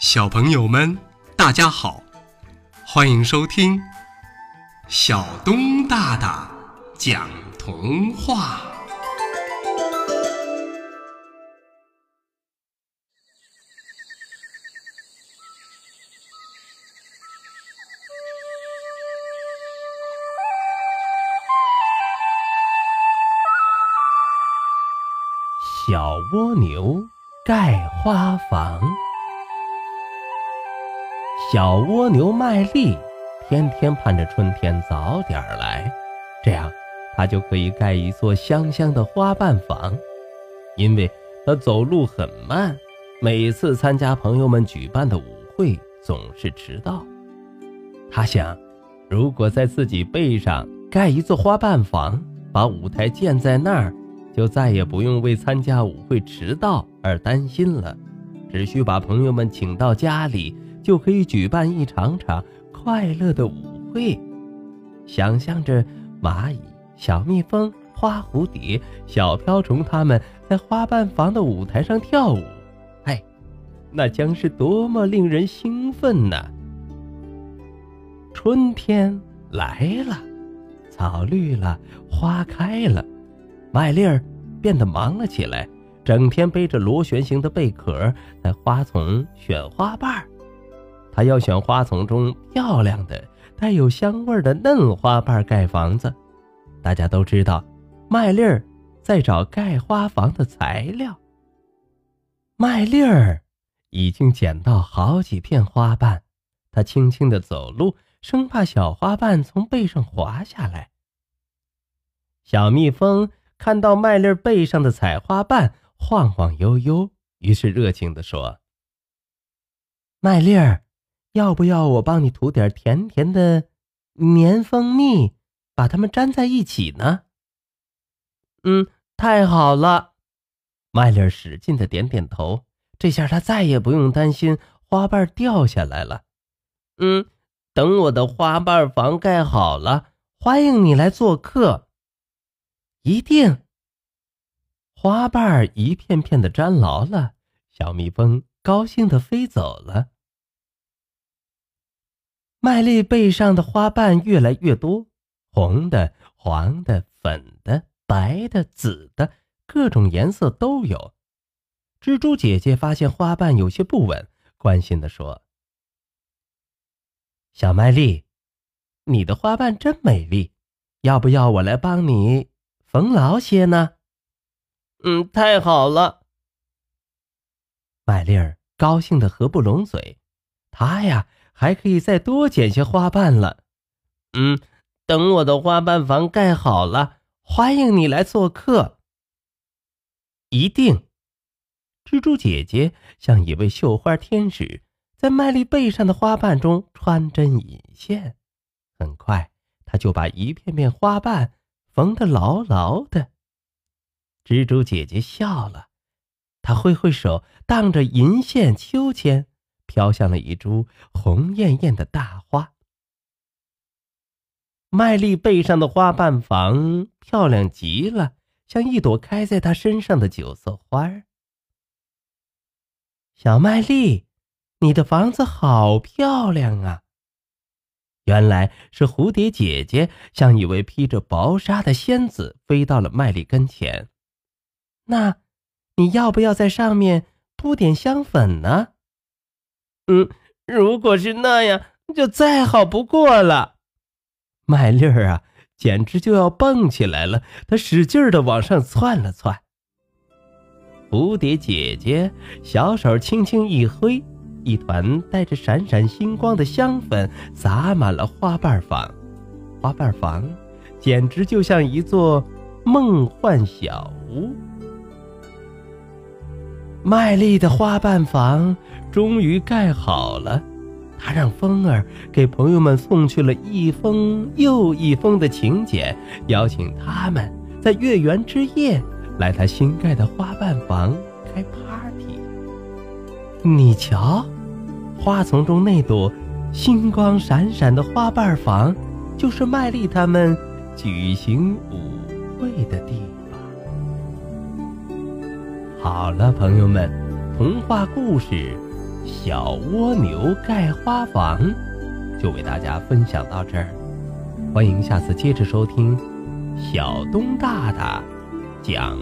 小朋友们，大家好，欢迎收听小东大大讲童话。小蜗牛盖花房。小蜗牛麦粒天天盼着春天早点来，这样它就可以盖一座香香的花瓣房。因为它走路很慢，每次参加朋友们举办的舞会总是迟到。他想，如果在自己背上盖一座花瓣房，把舞台建在那儿。就再也不用为参加舞会迟到而担心了，只需把朋友们请到家里，就可以举办一场场快乐的舞会。想象着蚂蚁、小蜜蜂、花蝴蝶、小瓢虫他们在花瓣房的舞台上跳舞，哎，那将是多么令人兴奋呢！春天来了，草绿了，花开了。麦粒儿变得忙了起来，整天背着螺旋形的贝壳在花丛选花瓣儿。他要选花丛中漂亮的、带有香味的嫩花瓣盖房子。大家都知道，麦粒儿在找盖花房的材料。麦粒儿已经捡到好几片花瓣，他轻轻地走路，生怕小花瓣从背上滑下来。小蜜蜂。看到麦粒儿背上的采花瓣晃晃悠悠，于是热情地说：“麦粒儿，要不要我帮你涂点甜甜的粘蜂蜜，把它们粘在一起呢？”“嗯，太好了。”麦粒使劲的点点头，这下他再也不用担心花瓣掉下来了。“嗯，等我的花瓣房盖好了，欢迎你来做客。”一定。花瓣一片片的粘牢了，小蜜蜂高兴的飞走了。麦粒背上的花瓣越来越多，红的、黄的、粉的、白的、紫的，各种颜色都有。蜘蛛姐姐发现花瓣有些不稳，关心的说：“小麦粒，你的花瓣真美丽，要不要我来帮你？”缝牢些呢？嗯，太好了。麦粒儿高兴的合不拢嘴，他呀还可以再多捡些花瓣了。嗯，等我的花瓣房盖好了，欢迎你来做客。一定。蜘蛛姐姐像一位绣花天使，在麦粒背上的花瓣中穿针引线，很快，她就把一片片花瓣。缝得牢牢的。蜘蛛姐姐笑了，她挥挥手，荡着银线秋千，飘向了一株红艳艳的大花。麦粒背上的花瓣房漂亮极了，像一朵开在她身上的九色花。小麦粒，你的房子好漂亮啊！原来是蝴蝶姐姐，像一位披着薄纱的仙子，飞到了麦粒跟前。那，你要不要在上面铺点香粉呢？嗯，如果是那样，就再好不过了。麦粒儿啊，简直就要蹦起来了，它使劲的往上窜了窜。蝴蝶姐姐小手轻轻一挥。一团带着闪闪星光的香粉洒满了花瓣房，花瓣房简直就像一座梦幻小屋。麦粒的花瓣房终于盖好了，他让风儿给朋友们送去了一封又一封的请柬，邀请他们在月圆之夜来他新盖的花瓣房开 party。你瞧。花丛中那朵星光闪闪的花瓣房，就是麦粒他们举行舞会的地方。好了，朋友们，童话故事《小蜗牛盖花房，就为大家分享到这儿。欢迎下次接着收听小东大大讲。